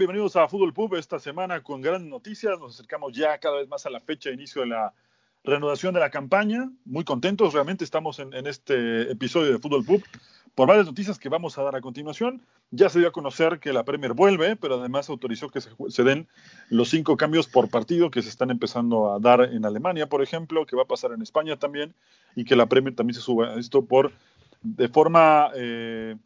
Bienvenidos a Fútbol Pub esta semana con grandes noticias. Nos acercamos ya cada vez más a la fecha de inicio de la reanudación de la campaña. Muy contentos, realmente estamos en, este episodio de Fútbol Pub por varias noticias que vamos a dar a continuación. Ya se dio a conocer que la Premier vuelve, pero además autorizó que se, se den los cinco cambios por partido que se están empezando a dar en Alemania, por ejemplo, que va a pasar en España también, y que la Premier también se suba a esto por de forma eh,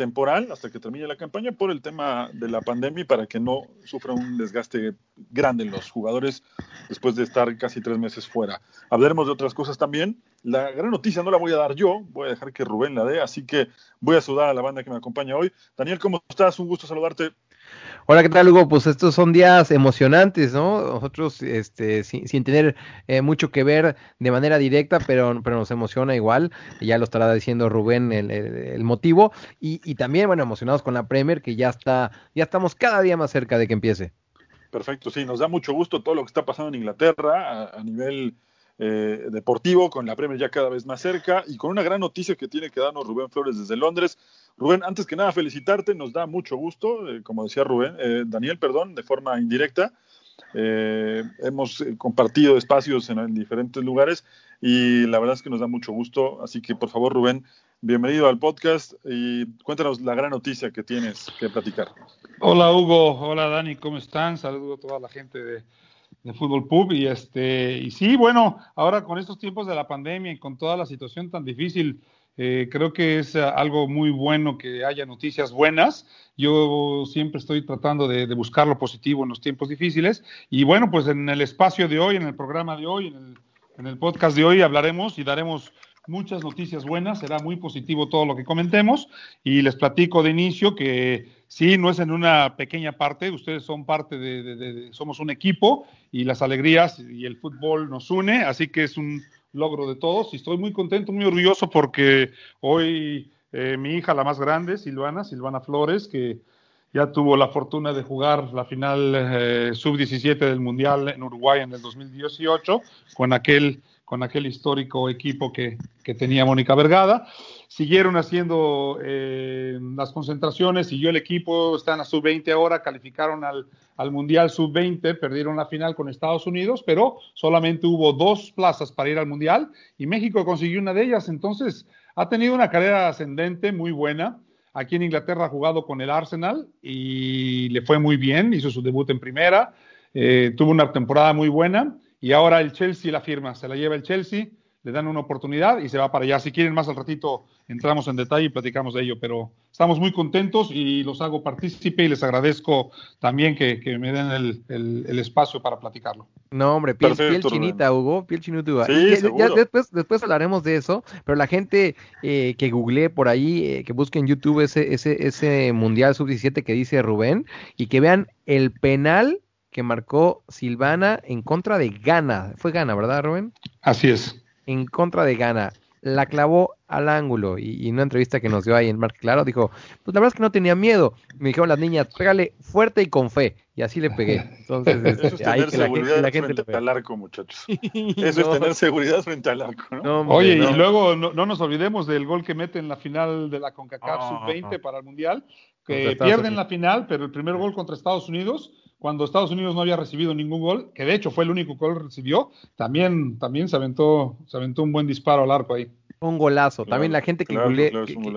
temporal hasta que termine la campaña por el tema de la pandemia y para que no sufra un desgaste grande en los jugadores después de estar casi tres meses fuera. Hablaremos de otras cosas también. La gran noticia no la voy a dar yo, voy a dejar que Rubén la dé, así que voy a saludar a la banda que me acompaña hoy. Daniel, ¿cómo estás? Un gusto saludarte. Hola, ¿qué tal, Hugo? Pues estos son días emocionantes, ¿no? Nosotros, este, sin, tener eh, mucho que ver de manera directa, pero, pero nos emociona igual. Ya lo estará diciendo Rubén el, el, motivo. Y, y, también, bueno, emocionados con la Premier, que ya está, ya estamos cada día más cerca de que empiece. Perfecto, sí, nos da mucho gusto todo lo que está pasando en Inglaterra a nivel eh, deportivo, con la Premier ya cada vez más cerca y con una gran noticia que tiene que darnos Rubén Flores desde Londres. Rubén, antes que nada, felicitarte, nos da mucho gusto, eh, como decía Rubén, eh, Daniel, perdón, de forma indirecta. Eh, hemos compartido espacios en, en, diferentes lugares y la verdad es que nos da mucho gusto. Así que, por favor, Rubén, bienvenido al podcast y cuéntanos la gran noticia que tienes que platicar. Hola, Hugo. Hola, Dani. ¿Cómo están? Saludo a toda la gente de, de Fútbol Pub. Y, este, y sí, bueno, ahora con estos tiempos de la pandemia y con toda la situación tan difícil, eh, creo que es uh, algo muy bueno que haya noticias buenas. Yo siempre estoy tratando de, buscar lo positivo en los tiempos difíciles. Y bueno, pues en el espacio de hoy, en el programa de hoy, en el podcast de hoy, hablaremos y daremos muchas noticias buenas. Será muy positivo todo lo que comentemos. Y les platico de inicio que sí, no es en una pequeña parte. Ustedes son parte de, somos un equipo y las alegrías y el fútbol nos une. Así que es un logro de todos y estoy muy contento, muy orgulloso porque hoy eh, mi hija, la más grande, Silvana, Silvana Flores, que ya tuvo la fortuna de jugar la final eh, sub-17 del Mundial en Uruguay en el 2018 con aquel, con aquel histórico equipo que, que tenía Mónica Vergada. Siguieron haciendo eh, las concentraciones, siguió el equipo, están a sub-20 ahora, calificaron al, al Mundial sub-20, perdieron la final con Estados Unidos, pero solamente hubo dos plazas para ir al Mundial y México consiguió una de ellas. Entonces, ha tenido una carrera ascendente muy buena. Aquí en Inglaterra ha jugado con el Arsenal y le fue muy bien, hizo su debut en primera, eh, tuvo una temporada muy buena y ahora el Chelsea la firma, se la lleva el Chelsea, le dan una oportunidad y se va para allá. Si quieren más al ratito entramos en detalle y platicamos de ello, pero estamos muy contentos y los hago partícipe y les agradezco también que, que me den el, el, el, espacio para platicarlo. No, hombre, piel, Perfecto, piel chinita, Hugo, piel chinita. Sí, ya, ya, después, después hablaremos de eso, pero la gente eh, que googlee por ahí, eh, que busque en YouTube ese, ese, ese Mundial Sub-17 que dice Rubén y que vean el penal que marcó Silvana en contra de Ghana. Fue Ghana, ¿verdad, Rubén? Así es. En contra de Ghana la clavó al ángulo y, y, en una entrevista que nos dio ahí en Mark Claro dijo, pues la verdad es que no tenía miedo. Me dijeron las niñas, pégale fuerte y con fe. Y así le pegué. Entonces, Eso es tener ahí seguridad la gente, la gente frente al arco, muchachos. Eso no. es tener seguridad frente al arco, ¿no? no Oye, no. y luego no, no, nos olvidemos del gol que mete en la final de la CONCACAF oh, Sub-20 oh. para el Mundial, que pierden la final, pero el primer gol contra Estados Unidos cuando Estados Unidos no había recibido ningún gol, que de hecho fue el único gol que recibió, también, también se, aventó, se aventó un buen disparo al arco ahí. Un golazo. También la gente que,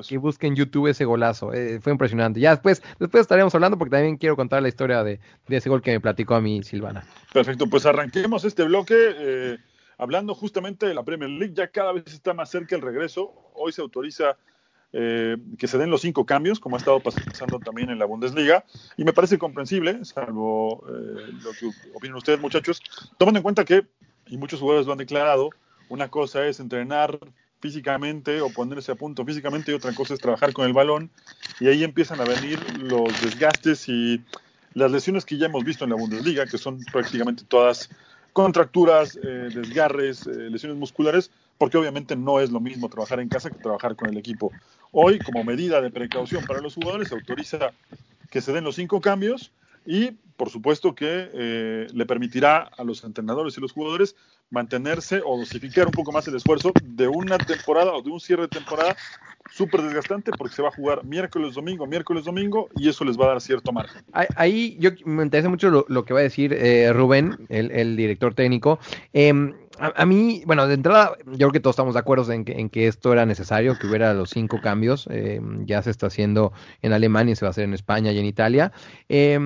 que, busque en YouTube ese golazo. Eh, fue impresionante. Ya después, después estaremos hablando porque también quiero contar la historia de, ese gol que me platicó a mí Silvana. Perfecto, pues arranquemos este bloque eh, hablando justamente de la Premier League. Ya cada vez está más cerca el regreso. Hoy se autoriza eh, que se den los cinco cambios, como ha estado pasando también en la Bundesliga, y me parece comprensible, salvo lo que opinan ustedes, muchachos, tomando en cuenta que, y muchos jugadores lo han declarado, una cosa es entrenar físicamente o ponerse a punto físicamente y otra cosa es trabajar con el balón y ahí empiezan a venir los desgastes y las lesiones que ya hemos visto en la Bundesliga, que son prácticamente todas contracturas, eh, desgarres, eh, lesiones musculares, porque obviamente no es lo mismo trabajar en casa que trabajar con el equipo. Hoy, como medida de precaución para los jugadores, se autoriza que se den los cinco cambios y, por supuesto, que eh, le permitirá a los entrenadores y los jugadores mantenerse o dosificar un poco más el esfuerzo de una temporada o de un cierre de temporada súper desgastante porque se va a jugar miércoles, domingo, miércoles, domingo y eso les va a dar cierto margen. Ahí yo me interesa mucho lo, que va a decir eh, Rubén, el, director técnico. Eh, a, mí, bueno, de entrada, yo creo que todos estamos de acuerdo en que, en que esto era necesario, que hubiera los cinco cambios. Eh, ya se está haciendo en Alemania, se va a hacer en España y en Italia. Eh,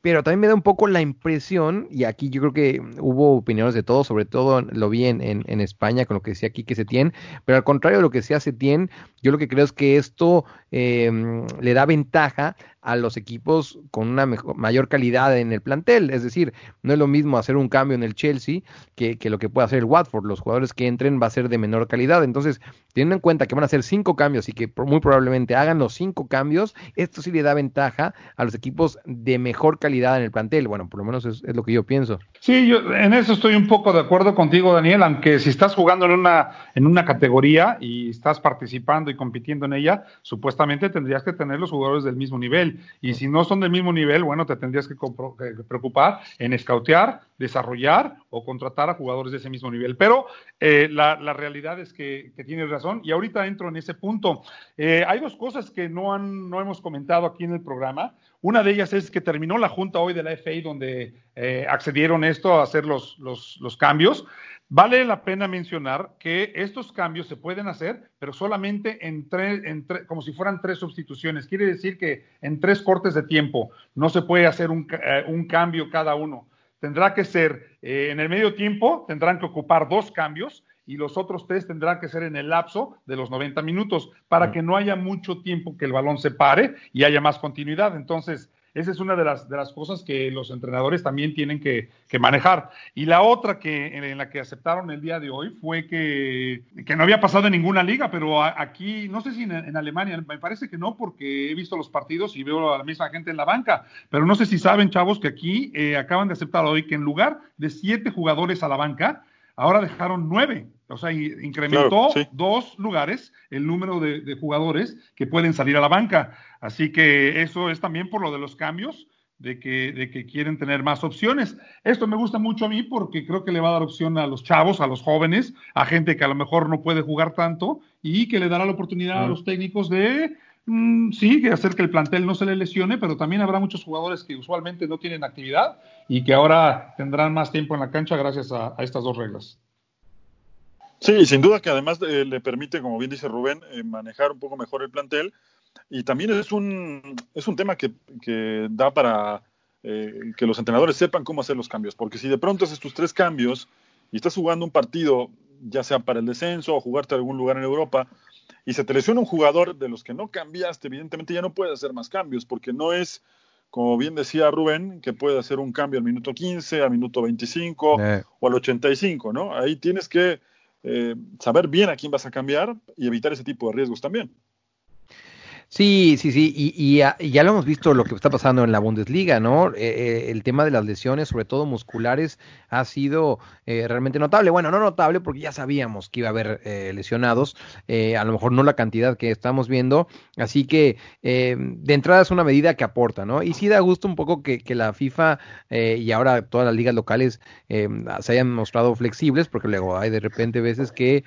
pero también me da un poco la impresión, y aquí yo creo que hubo opiniones de todos, sobre todo lo vi en, España con lo que decía aquí que se tiene, pero al contrario de lo que decía tiene, yo lo que creo es que esto eh, le da ventaja a los equipos con una mayor calidad en el plantel. Es decir, no es lo mismo hacer un cambio en el Chelsea que, que, lo que puede hacer el Watford. Los jugadores que entren va a ser de menor calidad. Entonces, teniendo en cuenta que van a hacer cinco cambios y que muy probablemente hagan los cinco cambios, esto sí le da ventaja a los equipos de mejor calidad en el plantel. Bueno, por lo menos es, lo que yo pienso. Sí, yo en eso estoy un poco de acuerdo contigo, Daniel, aunque si estás jugando en una, en una categoría y estás participando y compitiendo en ella, supuestamente tendrías que tener los jugadores del mismo nivel. Y si no son del mismo nivel, bueno, te tendrías que preocupar en escautear, desarrollar o contratar a jugadores de ese mismo nivel. Pero eh, la, realidad es que, tienes razón y ahorita entro en ese punto. Eh, hay dos cosas que no, han, no hemos comentado aquí en el programa. Una de ellas es que terminó la junta hoy de la FA donde eh, accedieron esto a hacer los, los, cambios. Vale la pena mencionar que estos cambios se pueden hacer, pero solamente en tres, como si fueran tres sustituciones. Quiere decir que en tres cortes de tiempo no se puede hacer un, eh, cambio cada uno. Tendrá que ser eh, en el medio tiempo, tendrán que ocupar dos cambios y los otros tres tendrán que ser en el lapso de los 90 minutos para que no haya mucho tiempo que el balón se pare y haya más continuidad. Entonces, esa es una de las, de las cosas que los entrenadores también tienen que, manejar. Y la otra que en la que aceptaron el día de hoy fue que, no había pasado en ninguna liga, pero aquí, no sé si en, Alemania, me parece que no, porque he visto los partidos y veo a la misma gente en la banca, pero no sé si saben, chavos, que aquí eh, acaban de aceptar hoy que en lugar de siete jugadores a la banca, ahora dejaron nueve. O sea, incrementó dos lugares el número de, jugadores que pueden salir a la banca. Así que eso es también por lo de los cambios, de que, de que quieren tener más opciones. Esto me gusta mucho a mí porque creo que le va a dar opción a los chavos, a los jóvenes, a gente que a lo mejor no puede jugar tanto y que le dará la oportunidad a los técnicos de mm, sí, que hacer que el plantel no se le lesione, pero también habrá muchos jugadores que usualmente no tienen actividad y que ahora tendrán más tiempo en la cancha gracias a estas dos reglas. Sí, sin duda que además eh, le permite, como bien dice Rubén, eh, manejar un poco mejor el plantel. Y también es un, es un tema que, da para eh, que los entrenadores sepan cómo hacer los cambios. Porque si de pronto haces tus tres cambios y estás jugando un partido, ya sea para el descenso o jugarte a algún lugar en Europa, y se te lesiona un jugador de los que no cambiaste, evidentemente ya no puedes hacer más cambios, porque no es, como bien decía Rubén, que puede hacer un cambio al minuto 15, al minuto 25 o al 85, ¿no? Ahí tienes que eh, saber bien a quién vas a cambiar y evitar ese tipo de riesgos también. Sí, sí, sí, y, ya lo hemos visto lo que está pasando en la Bundesliga, ¿no? Eh, eh, el tema de las lesiones, sobre todo musculares, ha sido eh, realmente notable. Bueno, no notable porque ya sabíamos que iba a haber lesionados, a lo mejor no la cantidad que estamos viendo, así que de entrada es una medida que aporta, ¿no? Y sí da gusto un poco que, la FIFA y ahora todas las ligas locales se hayan mostrado flexibles, porque luego hay de repente veces que,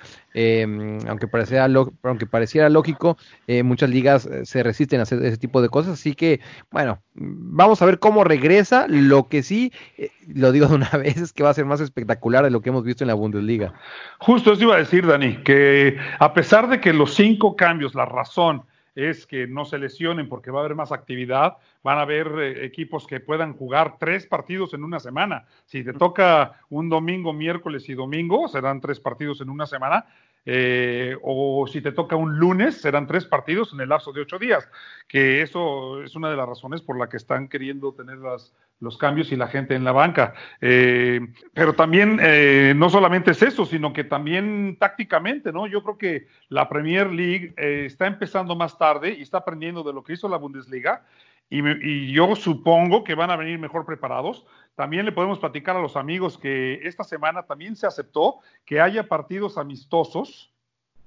aunque, pareciera aunque pareciera lógico, muchas ligas eh, se resisten a hacer ese tipo de cosas. Así que, bueno, vamos a ver cómo regresa. Lo que sí, eh, lo digo de una vez, es que va a ser más espectacular de lo que hemos visto en la Bundesliga. Justo eso iba a decir, Dani, que a pesar de que los cinco cambios, la razón es que no se lesionen porque va a haber más actividad, van a haber eh, equipos que puedan jugar tres partidos en una semana. Si te toca un domingo, miércoles y domingo, serán tres partidos en una semana. Eh, o si te toca un lunes, serán tres partidos en el lapso de ocho días, que eso es una de las razones por la que están queriendo tener las, los cambios y la gente en la banca. Eh, pero también eh, no solamente es eso, sino que también tácticamente, ¿no? Yo creo que la Premier League está empezando más tarde y está aprendiendo de lo que hizo la Bundesliga y, yo supongo que van a venir mejor preparados. También le podemos platicar a los amigos que esta semana también se aceptó que haya partidos amistosos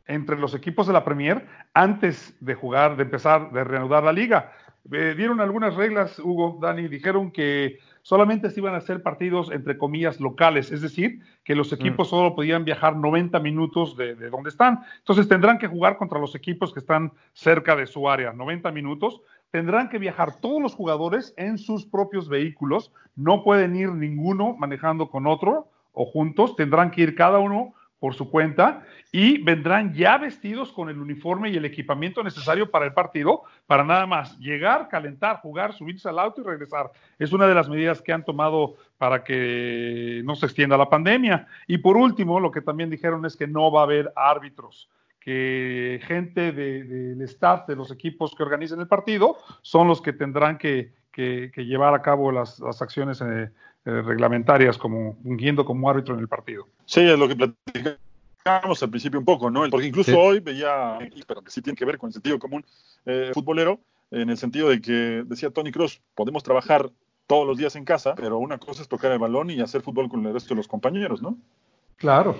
entre los equipos de la Premier antes de jugar, de empezar, de reanudar la liga. Eh, dieron algunas reglas, Hugo, Dani, dijeron que solamente se iban a hacer partidos entre comillas locales, es decir, que los equipos mm. solo podían viajar 90 minutos de, de, donde están. Entonces tendrán que jugar contra los equipos que están cerca de su área, 90 minutos, tendrán que viajar todos los jugadores en sus propios vehículos, no pueden ir ninguno manejando con otro o juntos, tendrán que ir cada uno por su cuenta y vendrán ya vestidos con el uniforme y el equipamiento necesario para el partido, para nada más llegar, calentar, jugar, subirse al auto y regresar. Es una de las medidas que han tomado para que no se extienda la pandemia. Y por último, lo que también dijeron es que no va a haber árbitros que gente del staff de los equipos que organizan el partido son los que tendrán que, llevar a cabo las, acciones eh, eh, reglamentarias como fungiendo como árbitro en el partido. Sí, es lo que platicamos al principio un poco, ¿no? Porque incluso hoy veía, pero que sí tiene que ver con el sentido común eh, futbolero, en el sentido de que decía Tony Cross, podemos trabajar todos los días en casa, pero una cosa es tocar el balón y hacer fútbol con el resto de los compañeros, ¿no? Claro,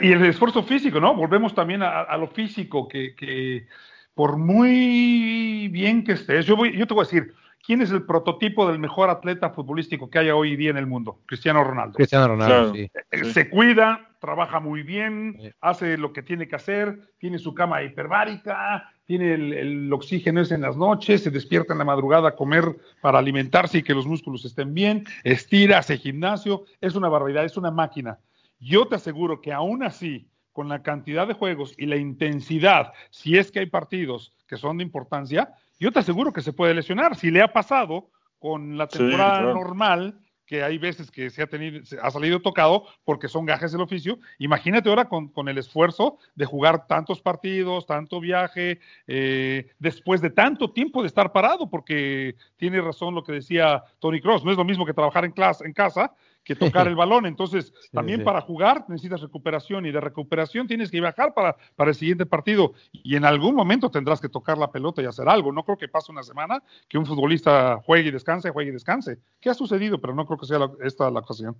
y el esfuerzo físico, ¿no? Volvemos también a, lo físico, que, por muy bien que estés, yo, voy, yo te voy a decir, ¿quién es el prototipo del mejor atleta futbolístico que haya hoy día en el mundo? Cristiano Ronaldo. Cristiano Ronaldo, sí. Eh, se cuida, trabaja muy bien, hace lo que tiene que hacer, tiene su cama hiperbárica, tiene el, el, oxígeno ese en las noches, se despierta en la madrugada a comer para alimentarse y que los músculos estén bien, estira, hace gimnasio, es una barbaridad, es una máquina. Yo te aseguro que aún así, con la cantidad de juegos y la intensidad, si es que hay partidos que son de importancia, yo te aseguro que se puede lesionar. Si le ha pasado con la temporada normal, que hay veces que se ha, tenido, se ha salido tocado porque son gajes del oficio. Imagínate ahora con, el esfuerzo de jugar tantos partidos, tanto viaje, eh, después de tanto tiempo de estar parado, porque tiene razón lo que decía Tony Cross, no es lo mismo que trabajar en, clase, en casa que tocar el balón. Entonces, también para jugar necesitas recuperación y de recuperación tienes que bajar para, para el siguiente partido. Y en algún momento tendrás que tocar la pelota y hacer algo. No creo que pase una semana que un futbolista juegue y descanse, juegue y descanse. ¿Qué ha sucedido? Pero no creo que sea esta la ocasión.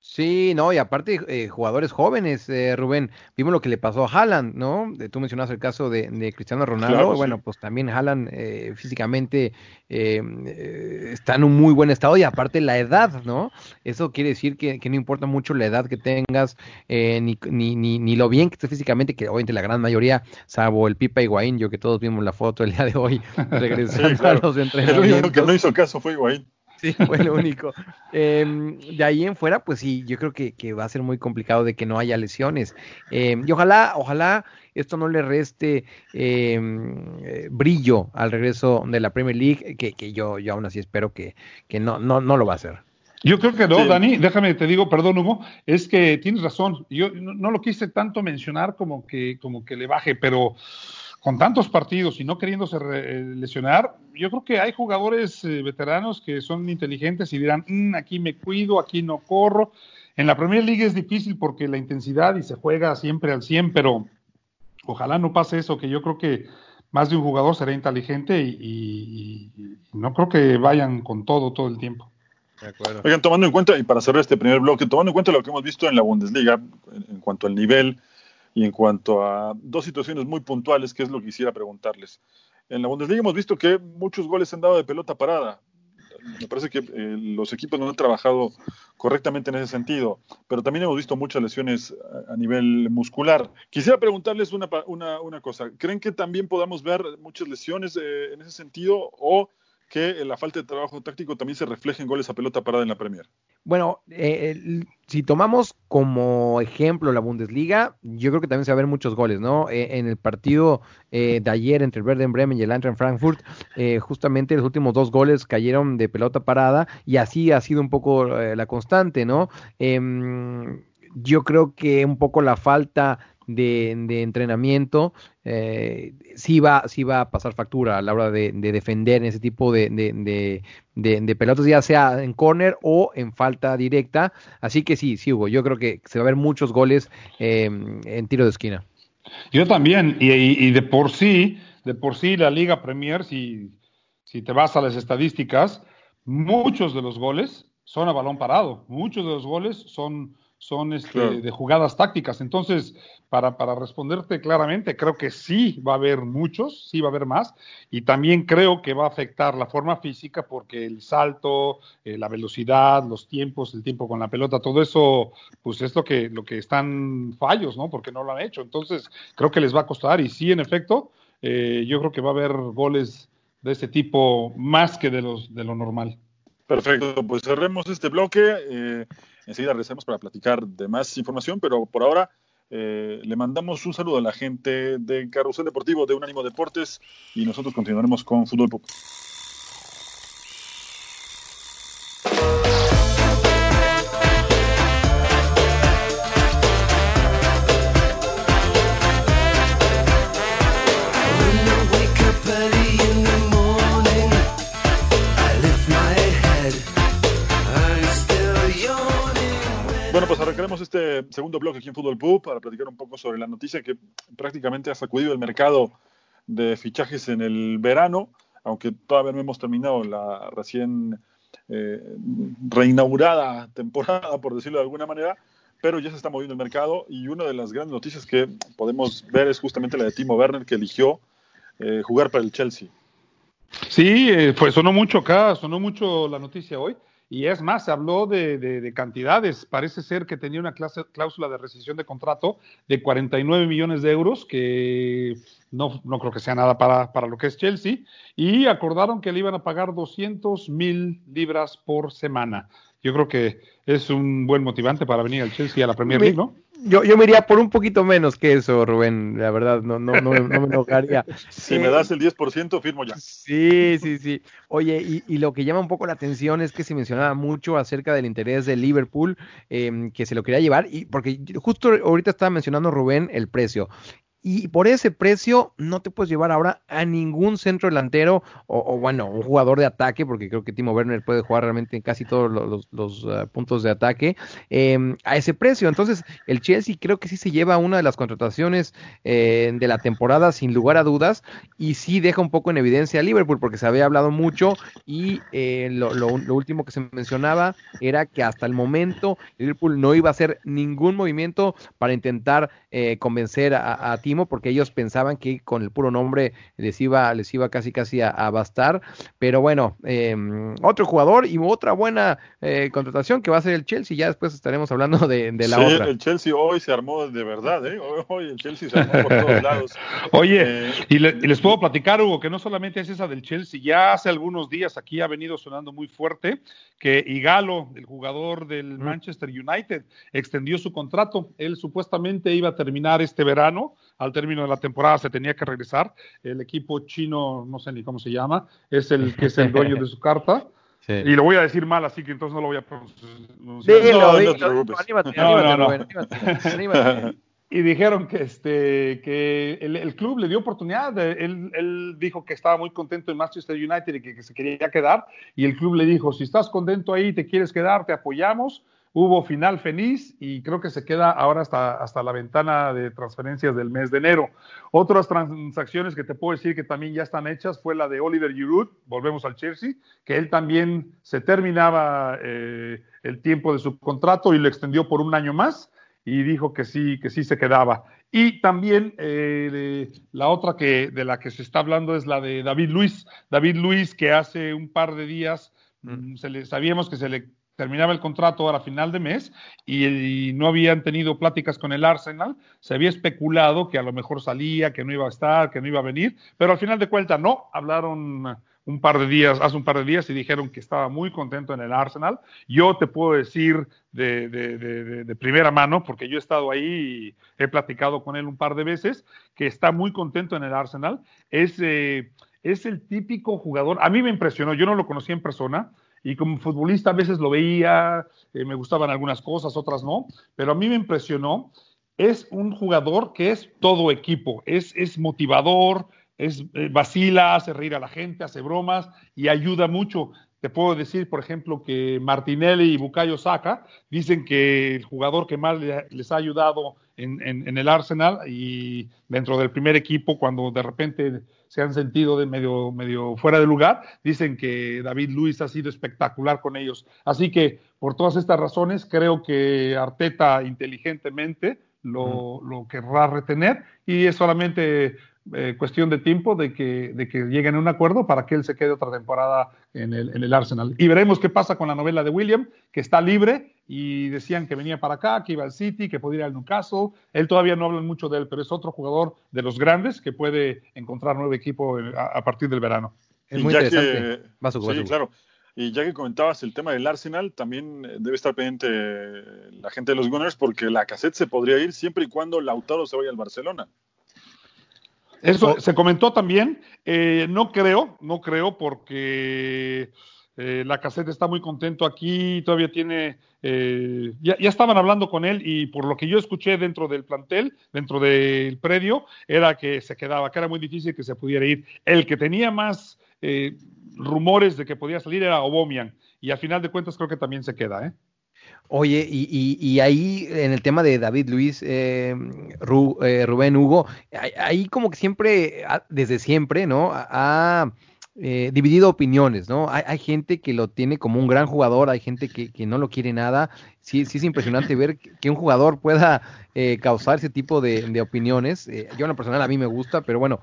Sí, no, y aparte eh, jugadores jóvenes, eh, Rubén, vimos lo que le pasó a Haaland, ¿no? tú mencionabas el caso de, Cristiano Ronaldo, bueno, pues también Haaland eh, físicamente está en un muy buen estado y aparte la edad, ¿no? Eso quiere decir que, no importa mucho la edad que tengas, ni, ni, ni, lo bien que estés físicamente, que obviamente la gran mayoría, salvo el Pipa Higuaín, yo que todos vimos la foto el día de hoy, regresando a los entrenamientos. El único que no hizo caso fue Higuaín. Sí, fue lo único. Em, de ahí en fuera, pues sí, yo creo que, va a ser muy complicado de que no haya lesiones. Em, y ojalá, ojalá esto no le reste em, eh, brillo al regreso de la Premier League, que, yo, yo aún así espero que, que no, no, no lo va a hacer. Yo creo que no, Dani, déjame te digo, perdón, Hugo, es que tienes razón. Yo no, no, lo quise tanto mencionar como que, como que le baje, pero con tantos partidos y no queriéndose eh, lesionar, yo creo que hay jugadores eh, veteranos que son inteligentes y dirán, mm, aquí me cuido, aquí no corro. En la Premier League es difícil porque la intensidad y se juega siempre al 100, pero ojalá no pase eso, que yo creo que más de un jugador será inteligente y, no creo que vayan con todo todo el tiempo. Oigan, tomando en cuenta, y para cerrar este primer bloque, tomando en cuenta lo que hemos visto en la Bundesliga en cuanto al nivel y en cuanto a dos situaciones muy puntuales, que es lo que quisiera preguntarles. En la Bundesliga hemos visto que muchos goles han dado de pelota parada. me parece que eh, los equipos no han trabajado correctamente en ese sentido, pero también hemos visto muchas lesiones a, nivel muscular. Quisiera preguntarles una, una, una, cosa, ¿creen que también podamos ver muchas lesiones eh, en ese sentido o que la falta de trabajo táctico también se refleja en goles a pelota parada en la Premier? Bueno, eh, si tomamos como ejemplo la Bundesliga, yo creo que también se va a ver muchos goles, ¿no? Eh, en el partido eh, de ayer entre el Werder Bremen y el Eintracht Frankfurt, justamente los últimos dos goles cayeron de pelota parada y así ha sido un poco la constante, ¿no? Em, yo creo que un poco la falta de, entrenamiento, eh, sí, va, sí va a pasar factura a la hora de, defender ese tipo de, de, pelotas, ya sea en corner o en falta directa. Así que sí, sí, Hugo, yo creo que se va a ver muchos goles em, en tiro de esquina. Yo también, y, de por sí, de por sí la Liga Premier, si, si te vas a las estadísticas, muchos de los goles son a balón parado, muchos de los goles son son este, de jugadas tácticas. Entonces, para, para, responderte claramente, creo que sí va a haber muchos, sí va a haber más, y también creo que va a afectar la forma física porque el salto, eh, la velocidad, los tiempos, el tiempo con la pelota, todo eso, pues es lo que, lo que están fallos, ¿no? Porque no lo han hecho. Entonces, creo que les va a costar, y sí, en efecto, eh, yo creo que va a haber goles de este tipo más que de, los, de lo normal. Perfecto, pues cerremos este bloque. Eh, enseguida regresamos para platicar de más información, pero por ahora eh, le mandamos un saludo a la gente de Carrusel Deportivo de Unánimo Deportes y nosotros continuaremos con Fútbol Pop. Arrancaremos este segundo bloque aquí en Fútbol Pub para platicar un poco sobre la noticia que prácticamente ha sacudido el mercado de fichajes en el verano, aunque todavía no hemos terminado la recién eh, reinaugurada temporada, por decirlo de alguna manera, pero ya se está moviendo el mercado y una de las grandes noticias que podemos ver es justamente la de Timo Werner que eligió eh, jugar para el Chelsea. Sí, eh, pues sonó mucho acá, sonó mucho la noticia hoy. Y es más, se habló de, cantidades. Parece ser que tenía una cláusula de rescisión de contrato de 49 millones de euros, que no, no creo que sea nada para, para, lo que es Chelsea. Y acordaron que le iban a pagar 200 mil libras por semana. Yo creo que es un buen motivante para venir al Chelsea a la Premier League, ¿no? Yo, yo me iría por un poquito menos que eso, Rubén. La verdad, no, no, no, me enojaría. si me das el 10%, firmo ya. Sí, sí, sí. Oye, y, y, lo que llama un poco la atención es que se mencionaba mucho acerca del interés de Liverpool, eh, que se lo quería llevar, y porque justo ahorita estaba mencionando Rubén el precio. Y por ese precio no te puedes llevar ahora a ningún centro delantero o, bueno, un jugador de ataque, porque creo que Timo Werner puede jugar realmente en casi todos los, uh, puntos de ataque, em, a ese precio. Entonces, el Chelsea creo que sí se lleva una de las contrataciones eh, de la temporada, sin lugar a dudas, y sí deja un poco en evidencia a Liverpool, porque se había hablado mucho y eh, lo, último que se mencionaba era que hasta el momento Liverpool no iba a hacer ningún movimiento para intentar eh, convencer a, a Timo porque ellos pensaban que con el puro nombre les iba, les iba casi casi a, bastar. Pero bueno, em, otro jugador y otra buena eh, contratación que va a ser el Chelsea. Ya después estaremos hablando de, la sí, otra. El Chelsea hoy se armó de verdad, ¿eh? Hoy, el Chelsea se armó por todos lados. Oye, eh, y, les puedo platicar, Hugo, que no solamente es esa del Chelsea, ya hace algunos días aquí ha venido sonando muy fuerte que Igalo, el jugador del Manchester United, extendió su contrato. Él supuestamente iba a terminar este verano al término de la temporada se tenía que regresar. El equipo chino, no sé ni cómo se llama, es el que es el dueño de su carta. Y lo voy a decir mal, así que entonces no lo voy a pronunciar. Y dijeron que este que el, club le dio oportunidad. Él, él, dijo que estaba muy contento en Manchester United y que, que, se quería quedar. Y el club le dijo: si estás contento ahí, te quieres quedar, te apoyamos hubo final feliz y creo que se queda ahora hasta, hasta la ventana de transferencias del mes de enero. Otras transacciones que te puedo decir que también ya están hechas fue la de Oliver Giroud, volvemos al Chelsea, que él también se terminaba eh, el tiempo de su contrato y lo extendió por un año más y dijo que sí, que sí se quedaba. Y también eh, la otra que de la que se está hablando es la de David Luis. David Luis que hace un par de días mm. sabíamos que se le terminaba el contrato a final de mes y, no habían tenido pláticas con el Arsenal. Se había especulado que a lo mejor salía, que no iba a estar, que no iba a venir, pero al final de cuentas no. Hablaron un par de días, hace un par de días y dijeron que estaba muy contento en el Arsenal. Yo te puedo decir de, primera mano, porque yo he estado ahí y he platicado con él un par de veces, que está muy contento en el Arsenal. Es, eh, es el típico jugador, a mí me impresionó, yo no lo conocí en persona, y como futbolista a veces lo veía, eh, me gustaban algunas cosas, otras no, pero a mí me impresionó. Es un jugador que es todo equipo, es, es motivador, es eh, vacila, hace reír a la gente, hace bromas y ayuda mucho. Te puedo decir, por ejemplo, que Martinelli y Bukayo Saka dicen que el jugador que más les ha ayudado en, en, el Arsenal y dentro del primer equipo, cuando de repente se han sentido de medio, medio fuera de lugar, dicen que David Luis ha sido espectacular con ellos. Así que por todas estas razones, creo que Arteta inteligentemente lo, lo querrá retener y es solamente eh, cuestión de tiempo de que, de que lleguen a un acuerdo para que él se quede otra temporada en el, en el Arsenal. Y veremos qué pasa con la novela de William, que está libre y decían que venía para acá, que iba al City, que podría ir al Newcastle. Él todavía no hablan mucho de él, pero es otro jugador de los grandes que puede encontrar nuevo equipo a, partir del verano. Es muy interesante. sí, claro. Y ya que comentabas el tema del Arsenal, también debe estar pendiente la gente de los Gunners porque la cassette se podría ir siempre y cuando Lautaro se vaya al Barcelona. Eso se comentó también. Eh, no creo, no creo, porque eh, la caseta está muy contento aquí, todavía tiene. Eh, ya, estaban hablando con él y por lo que yo escuché dentro del plantel, dentro del predio, era que se quedaba, que era muy difícil que se pudiera ir. El que tenía más rumores de que podía salir era Obomian y al final de cuentas creo que también se queda, ¿eh? Oye, y, ahí en el tema de David Luis, eh, eh, Rubén Hugo, ahí como que siempre, ah, desde siempre, ¿no? Ha eh, dividido opiniones, ¿no? Hay, gente que lo tiene como un gran jugador, hay gente que, no lo quiere nada. Sí, sí es impresionante ver que un jugador pueda causar ese tipo de, opiniones. yo en lo personal a mí me gusta, pero bueno,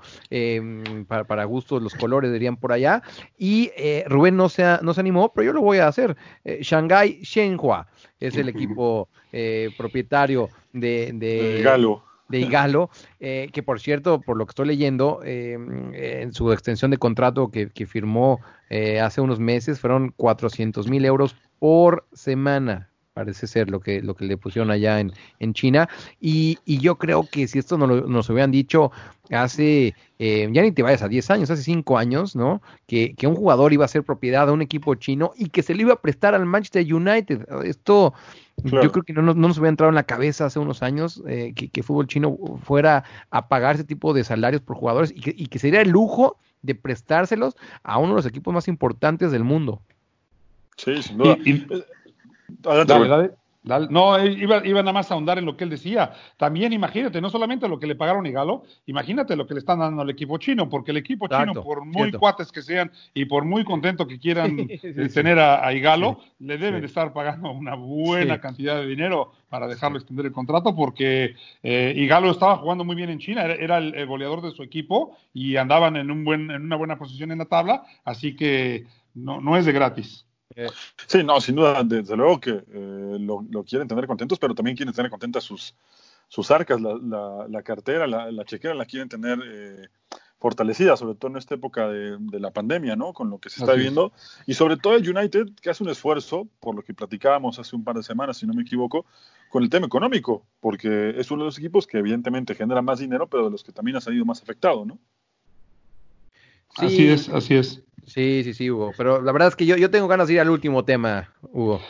para, para, gustos los colores dirían por allá. Y Rubén no se, no se animó, pero yo lo voy a hacer. Shanghai Shenhua es el equipo eh, propietario de, de, Igalo. De Igalo eh, que por cierto, por lo que estoy leyendo, em, en su extensión de contrato que, firmó eh, hace unos meses, fueron 400 mil euros por semana parece ser lo que, lo que le pusieron allá en, en China. Y, y, yo creo que si esto nos, nos hubieran dicho hace, eh, ya ni te vayas a 10 años, hace 5 años, ¿no? Que, que, un jugador iba a ser propiedad de un equipo chino y que se le iba a prestar al Manchester United. Esto yo creo que no, no, nos hubiera entrado en la cabeza hace unos años eh, que, que fútbol chino fuera a pagar ese tipo de salarios por jugadores y que, y que sería el lujo de prestárselos a uno de los equipos más importantes del mundo. Sí, sin duda. No, eh, iba, iba, nada más a ahondar en lo que él decía. También imagínate, no solamente lo que le pagaron a Igalo, imagínate lo que le están dando al equipo chino, porque el equipo chino, por muy cuates que sean y por muy contento que quieran eh, tener a, Igalo, le deben de estar pagando una buena cantidad de dinero para dejarlo extender el contrato, porque eh, Igalo estaba jugando muy bien en China, era, el, goleador de su equipo y andaban en, un buen, en una buena posición en la tabla, así que no, no es de gratis. Sí, no, sin duda, desde luego que eh, lo, quieren tener contentos, pero también quieren tener contentas sus, sus arcas, la, cartera, la, chequera la quieren tener eh, fortalecida, sobre todo en esta época de, la pandemia, ¿no? Con lo que se está viendo. Y sobre todo el United, que hace un esfuerzo, por lo que platicábamos hace un par de semanas, si no me equivoco, con el tema económico, porque es uno de los equipos que evidentemente genera más dinero, pero de los que también ha salido más afectado, ¿no? Así es, así es. Sí, sí, sí, Hugo. Pero la verdad es que yo, yo tengo ganas de ir al último tema, Hugo.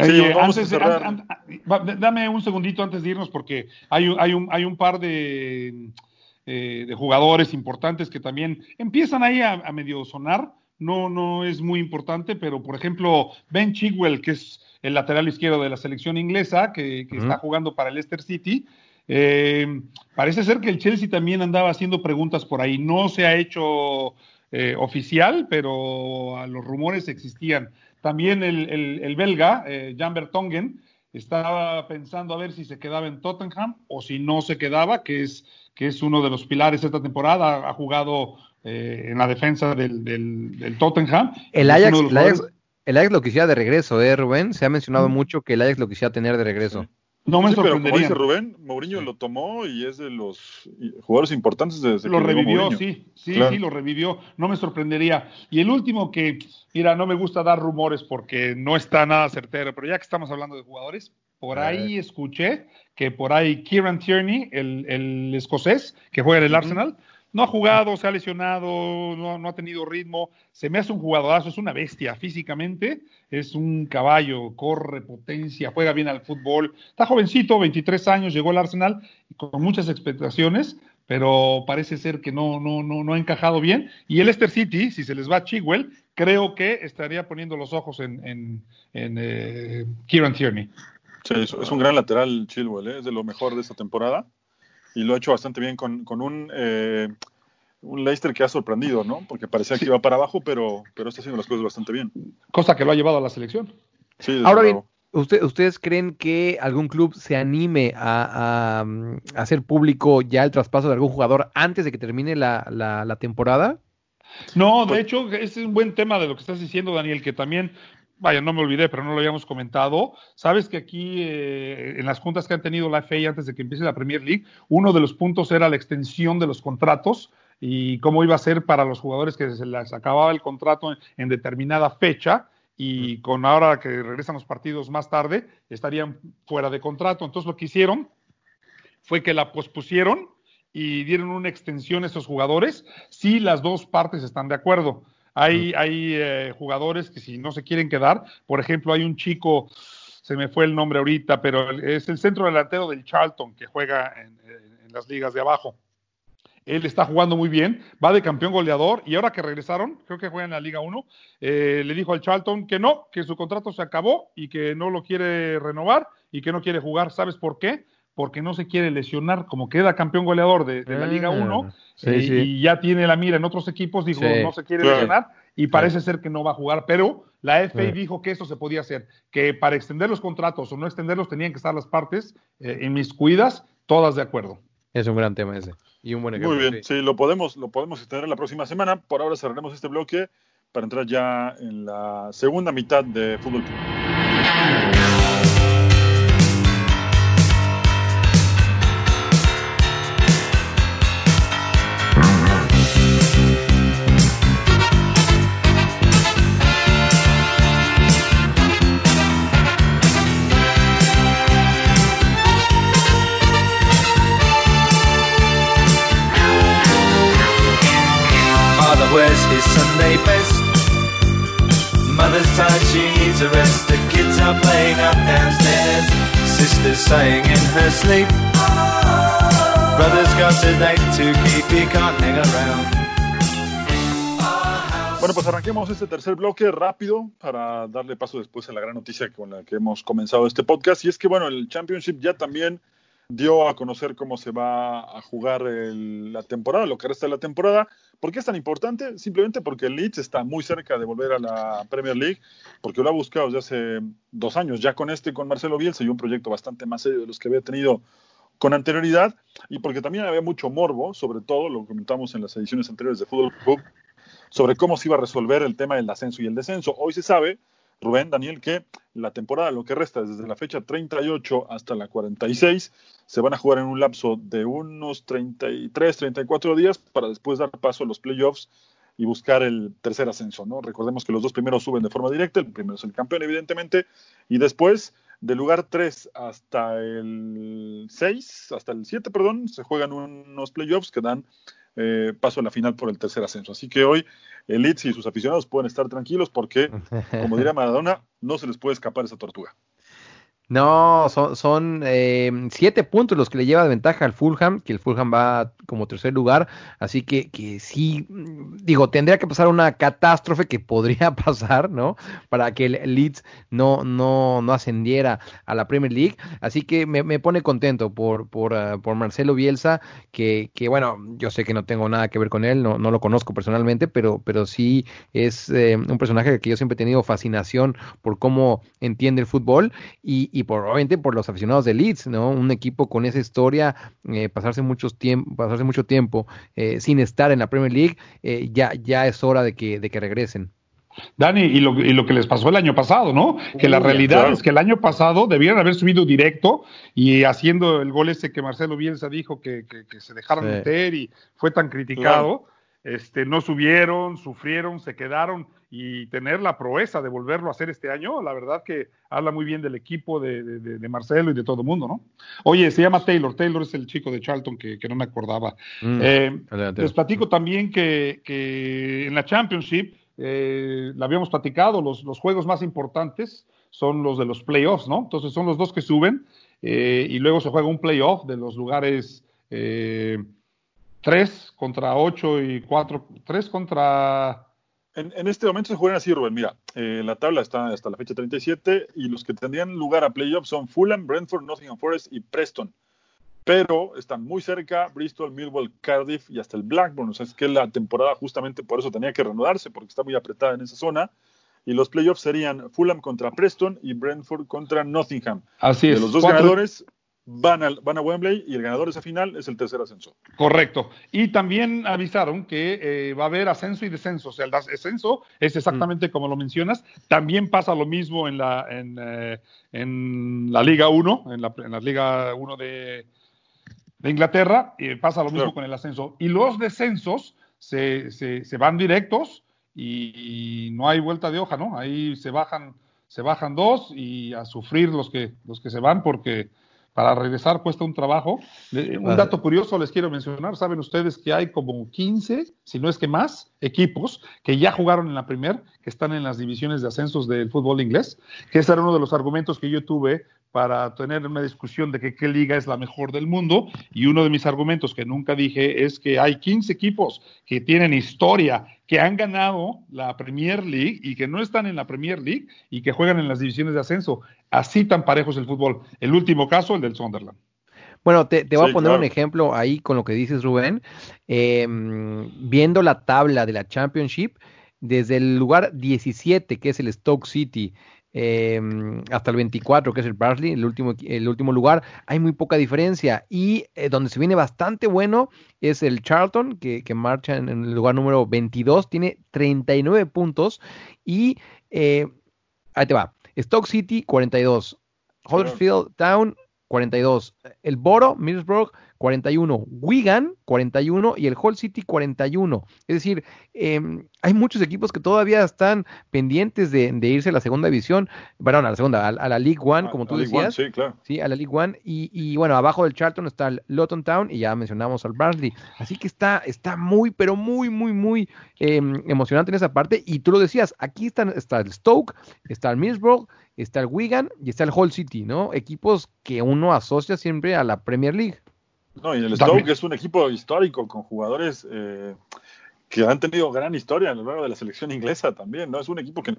Sí, vamos a cerrar. dame un segundito antes de irnos porque hay, hay, un, hay un par de, eh, de jugadores importantes que también empiezan ahí a, medio sonar. No, no es muy importante, pero por ejemplo, Ben Chigwell, que es el lateral izquierdo de la selección inglesa, que, está jugando para el Leicester City. Eh, parece ser que el Chelsea también andaba haciendo preguntas por ahí. No se ha hecho eh, oficial, pero los rumores existían. También el, belga, eh, Jan Bertongen, estaba pensando a ver si se quedaba en Tottenham o si no se quedaba, que es, que es uno de los pilares de esta temporada. Ha jugado eh, en la defensa del, Tottenham. El Ajax, el Ajax lo quisiera de regreso, ¿eh, Rubén? Se ha mencionado mucho que el Ajax lo quisiera tener de regreso. No me sorprendería. Pero como dice Rubén, Mourinho lo tomó y es de los jugadores importantes desde Lo revivió, sí, sí, sí, lo revivió. No me sorprendería. Y el último que, mira, no me gusta dar rumores porque no está nada certero, pero ya que estamos hablando de jugadores, por ahí escuché que por ahí Kieran Tierney, el, escocés que juega en el Arsenal, no ha jugado, se ha lesionado, no, ha tenido ritmo. Se me hace un jugadorazo, es una bestia físicamente, es un caballo, corre, potencia, juega bien al fútbol. Está jovencito, 23 años, llegó al Arsenal con muchas expectaciones, pero parece ser que no, no, no, no ha encajado bien. Y el Leicester City, si se les va a Chigwell, creo que estaría poniendo los ojos en, en, eh, Kieran Tierney. Sí, es un gran lateral Chilwell, ¿eh? es de lo mejor de esta temporada y lo ha hecho bastante bien con, un, eh, un Leicester que ha sorprendido, ¿no? Porque parecía que iba para abajo, pero, pero está haciendo las cosas bastante bien. Cosa que lo ha llevado a la selección. Sí, Ahora bien, ¿ustedes creen que algún club se anime a, hacer público ya el traspaso de algún jugador antes de que termine la, la temporada? No, de pues hecho, es un buen tema de lo que estás diciendo, Daniel, que también vaya, no me olvidé, pero no lo habíamos comentado. Sabes que aquí eh, en las juntas que han tenido la FA antes de que empiece la Premier League, uno de los puntos era la extensión de los contratos y cómo iba a ser para los jugadores que se les acababa el contrato en, determinada fecha y con ahora que regresan los partidos más tarde, estarían fuera de contrato. Entonces lo que hicieron fue que la pospusieron y dieron una extensión a esos jugadores si las dos partes están de acuerdo. Hay, hay eh, jugadores que si no se quieren quedar, por ejemplo, hay un chico, se me fue el nombre ahorita, pero es el centro delantero del Charlton que juega en, las ligas de abajo. Él está jugando muy bien, va de campeón goleador y ahora que regresaron, creo que juega en la Liga 1, eh, le dijo al Charlton que no, que su contrato se acabó y que no lo quiere renovar y que no quiere jugar. ¿Sabes por qué? Porque no se quiere lesionar, como queda campeón goleador de, la Liga 1 ah, eh, y ya tiene la mira en otros equipos, dijo no se quiere lesionar y parece ser que no va a jugar, pero la FA dijo que eso se podía hacer, que para extender los contratos o no extenderlos tenían que estar las partes eh, en mis cuidas, todas de acuerdo. Es un gran tema ese y un buen ejemplo. Muy bien, sí, lo podemos lo podemos extender la próxima semana. Por ahora cerraremos este bloque para entrar ya en la segunda mitad de fútbol. Bueno, pues arranquemos este tercer bloque rápido para darle paso después a la gran noticia con la que hemos comenzado este podcast. Y es que, bueno, el Championship ya también dio a conocer cómo se va a jugar la temporada, lo que resta de la temporada. ¿Por qué es tan importante? Simplemente porque el Leeds está muy cerca de volver a la Premier League, porque lo ha buscado desde hace dos años, ya con este, con Marcelo Bielsa, y un proyecto bastante más serio de los que había tenido con anterioridad, y porque también había mucho morbo, sobre todo, lo comentamos en las ediciones anteriores de Fútbol Club, sobre cómo se iba a resolver el tema del ascenso y el descenso. Hoy se sabe Rubén, Daniel, que la temporada, lo que resta desde la fecha 38 hasta la 46, se van a jugar en un lapso de unos 33, 34 días para después dar paso a los playoffs y buscar el tercer ascenso, ¿no? Recordemos que los dos primeros suben de forma directa, el primero es el campeón, evidentemente, y después, del lugar 3 hasta el 6, hasta el 7, perdón, se juegan unos playoffs que dan eh, paso a la final por el tercer ascenso. Así que hoy el Leeds y sus aficionados pueden estar tranquilos porque, como diría Maradona, no se les puede escapar esa tortuga. No, son, eh, siete puntos los que le lleva de ventaja al Fulham, que el Fulham va como tercer lugar, así que, que sí, digo, tendría que pasar una catástrofe que podría pasar, ¿no? Para que el Leeds no, no, no ascendiera a la Premier League, así que me, pone contento por, por, uh, por Marcelo Bielsa, que, que, bueno, yo sé que no tengo nada que ver con él, no, no lo conozco personalmente, pero, pero sí es eh, un personaje que yo siempre he tenido fascinación por cómo entiende el fútbol. Y y por obviamente por los aficionados de Leeds, ¿no? Un equipo con esa historia, eh, pasarse muchos pasarse mucho tiempo eh, sin estar en la Premier League, eh, ya, ya es hora de que, de que regresen. Dani, y lo, y lo, que les pasó el año pasado, ¿no? Que la realidad es que el año pasado debieron haber subido directo y haciendo el gol ese que Marcelo Bielsa dijo que, que, se dejaron meter y fue tan criticado, este, no subieron, sufrieron, se quedaron y tener la proeza de volverlo a hacer este año, la verdad que habla muy bien del equipo de, de, Marcelo y de todo el mundo, ¿no? Oye, se llama Taylor, Taylor es el chico de Charlton que, que no me acordaba. Mm, eh, les platico también que, que en la Championship eh, la habíamos platicado, los, los, juegos más importantes son los de los playoffs, ¿no? Entonces son los dos que suben eh, y luego se juega un playoff de los lugares eh, 3 contra 8 y 4, 3 contra... En, en, este momento se juegan así, Rubén. Mira, eh, la tabla está hasta la fecha 37 y los que tendrían lugar a playoffs son Fulham, Brentford, Nottingham Forest y Preston pero están muy cerca Bristol, Millwall, Cardiff y hasta el Blackburn. O sea, es que la temporada justamente por eso tenía que reanudarse, porque está muy apretada en esa zona. Y los playoffs serían Fulham contra Preston y Brentford contra Nottingham. Así es. los dos ganadores van a, van a Wembley y el ganador de esa final es el tercer ascenso. Correcto. Y también avisaron que eh, va a haber ascenso y descenso. O sea, el descenso es exactamente como lo mencionas. También pasa lo mismo en la, en, eh, en la Liga 1, en la, en la Liga 1 de, de Inglaterra, eh, pasa lo mismo con el ascenso. Y los descensos se, se, van directos y, no hay vuelta de hoja, ¿no? Ahí se bajan, se bajan dos y a sufrir los que, los que se van porque para regresar cuesta un trabajo. Un dato curioso les quiero mencionar, saben ustedes que hay como 15, si no es que más, equipos que ya jugaron en la Premier, que están en las divisiones de ascensos del fútbol inglés, que ese era uno de los argumentos que yo tuve para tener una discusión de que qué liga es la mejor del mundo. Y uno de mis argumentos que nunca dije es que hay 15 equipos que tienen historia, que han ganado la Premier League y que no están en la Premier League y que juegan en las divisiones de ascenso. Así tan parejos el fútbol. El último caso, el del Sunderland. Bueno, te, voy a poner un ejemplo ahí con lo que dices, Rubén. Em, viendo la tabla de la Championship, desde el lugar 17, que es el Stoke City, Em, hasta el 24, que es el Barley, el último, el último lugar, hay muy poca diferencia. Y eh, donde se viene bastante bueno es el Charlton, que, marcha en, el lugar número 22, tiene 39 puntos. Y eh, ahí te va, Stoke City 42, Huddersfield Town 42, el Boro, Middlesbrough 41, Wigan 41 y el Hull City 41. Es decir, em, hay muchos equipos que todavía están pendientes de, irse a la segunda división, perdón, a la segunda, a, la League One, como tú decías. sí, claro. Sí, a la League One. Y, bueno, abajo del Charlton está el Luton Town y ya mencionamos al Barnsley. Así que está, está muy, pero muy, muy, muy em, emocionante en esa parte. Y tú lo decías, aquí está, está el Stoke, está el Middlesbrough, está el Wigan y está el Hull City, ¿no? Equipos que uno asocia siempre a la Premier League. No, y el Stoke es un equipo histórico con jugadores eh, que han tenido gran historia a lo largo de la selección inglesa también, ¿no? Es un equipo que,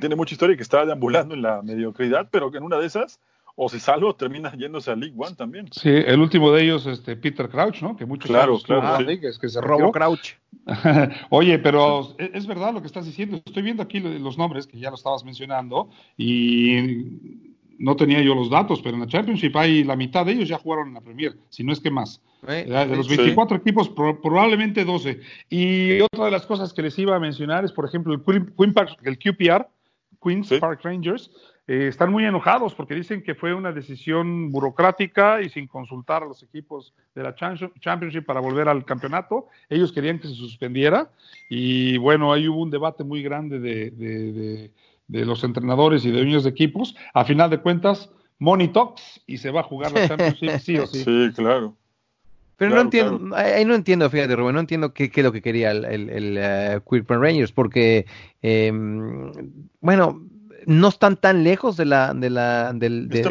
tiene mucha historia y que está deambulando en la mediocridad, pero que en una de esas o se salva o termina yéndose a League One también. Sí, el último de ellos, este Peter Crouch, ¿no? Que muchos claro, claro, que se robó Crouch. Oye, pero es, es, verdad lo que estás diciendo. Estoy viendo aquí los nombres que ya lo estabas mencionando y no tenía yo los datos, pero en la Championship hay la mitad de ellos ya jugaron en la Premier, si no es que más. De los 24 equipos, probablemente 12. Y otra de las cosas que les iba a mencionar es, por ejemplo, el, Queen Park, el QPR, Queens Park Rangers, eh, están muy enojados porque dicen que fue una decisión burocrática y sin consultar a los equipos de la Championship para volver al campeonato. Ellos querían que se suspendiera y bueno, ahí hubo un debate muy grande de de los entrenadores y de dueños de equipos, a final de cuentas, Money Talks y se va a jugar la Championship sí o sí. Sí, claro. Pero no entiendo, ahí no entiendo, fíjate Rubén, no entiendo qué, qué es lo que quería el, el, el uh, Rangers, porque, eh, bueno, no están tan lejos de la, de la, del, del,